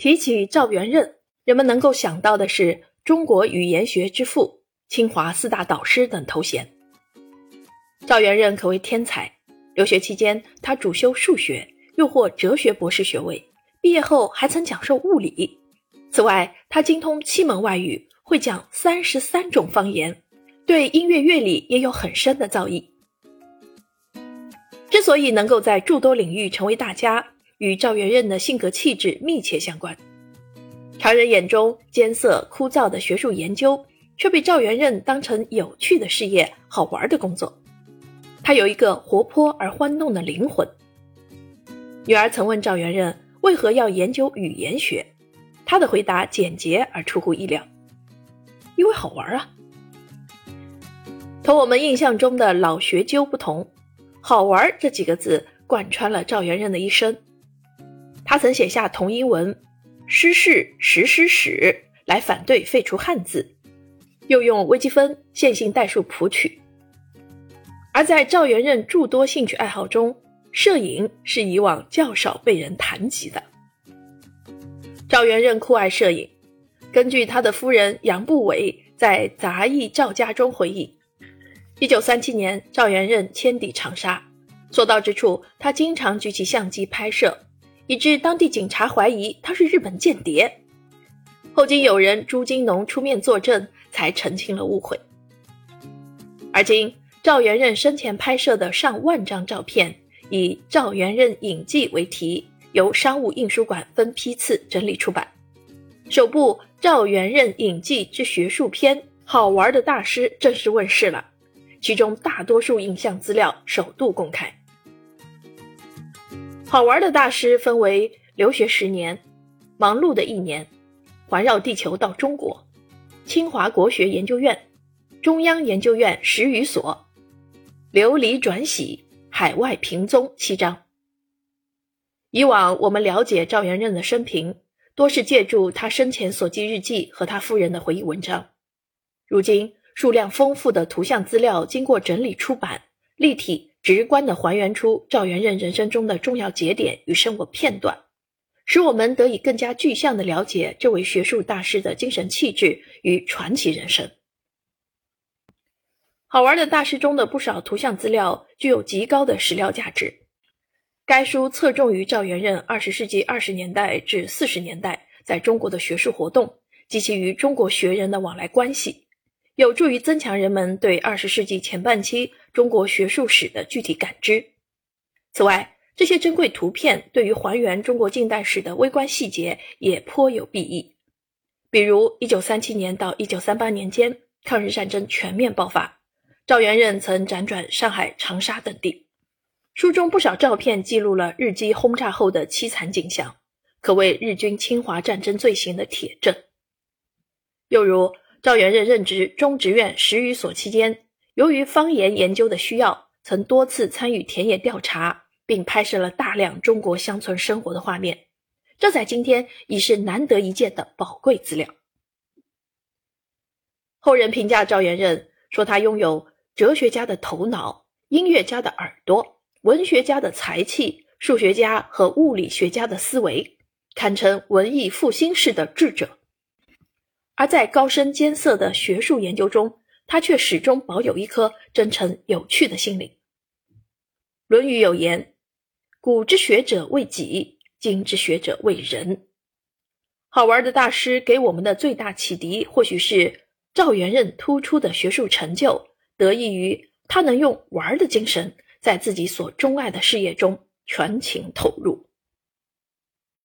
提起赵元任，人们能够想到的是中国语言学之父、清华四大导师等头衔。赵元任可谓天才，留学期间他主修数学，又获哲学博士学位，毕业后还曾讲授物理。此外，他精通七门外语，会讲三十三种方言，对音乐乐理也有很深的造诣。之所以能够在诸多领域成为大家，与赵元任的性格气质密切相关。常人眼中艰涩枯燥的学术研究，却被赵元任当成有趣的事业、好玩的工作。他有一个活泼而欢动的灵魂。女儿曾问赵元任为何要研究语言学，他的回答简洁而出乎意料：“因为好玩啊。”同我们印象中的老学究不同，“好玩”这几个字贯穿了赵元任的一生。他曾写下同音文“诗事实诗史”来反对废除汉字，又用微积分、线性代数谱曲。而在赵元任诸多兴趣爱好中，摄影是以往较少被人谈及的。赵元任酷爱摄影，根据他的夫人杨步伟在《杂艺赵家》中回忆，一九三七年，赵元任迁抵长沙，所到之处，他经常举起相机拍摄。以致当地警察怀疑他是日本间谍，后经友人朱金农出面作证，才澄清了误会。而今赵元任生前拍摄的上万张照片，以《赵元任影记》为题，由商务印书馆分批次整理出版。首部《赵元任影记之学术篇》《好玩的大师》正式问世了，其中大多数影像资料首度公开。好玩的大师分为留学十年、忙碌的一年、环绕地球到中国、清华国学研究院、中央研究院十余所、流离转徙、海外平踪七章。以往我们了解赵元任的生平，多是借助他生前所记日记和他夫人的回忆文章。如今，数量丰富的图像资料经过整理出版，立体。直观地还原出赵元任人生中的重要节点与生活片段，使我们得以更加具象地了解这位学术大师的精神气质与传奇人生。好玩的大师中的不少图像资料具有极高的史料价值。该书侧重于赵元任二十世纪二十年代至四十年代在中国的学术活动及其与中国学人的往来关系。有助于增强人们对二十世纪前半期中国学术史的具体感知。此外，这些珍贵图片对于还原中国近代史的微观细节也颇有裨益。比如，一九三七年到一九三八年间，抗日战争全面爆发，赵元任曾辗转上海、长沙等地。书中不少照片记录了日机轰炸后的凄惨景象，可谓日军侵华战争罪行的铁证。又如，赵元任任职中职院十余所期间，由于方言研究的需要，曾多次参与田野调查，并拍摄了大量中国乡村生活的画面。这在今天已是难得一见的宝贵资料。后人评价赵元任说：“他拥有哲学家的头脑、音乐家的耳朵、文学家的才气、数学家和物理学家的思维，堪称文艺复兴式的智者。”而在高深艰涩的学术研究中，他却始终保有一颗真诚有趣的心灵。《论语》有言：“古之学者为己，今之学者为人。”好玩的大师给我们的最大启迪，或许是赵元任突出的学术成就得益于他能用玩的精神，在自己所钟爱的事业中全情投入。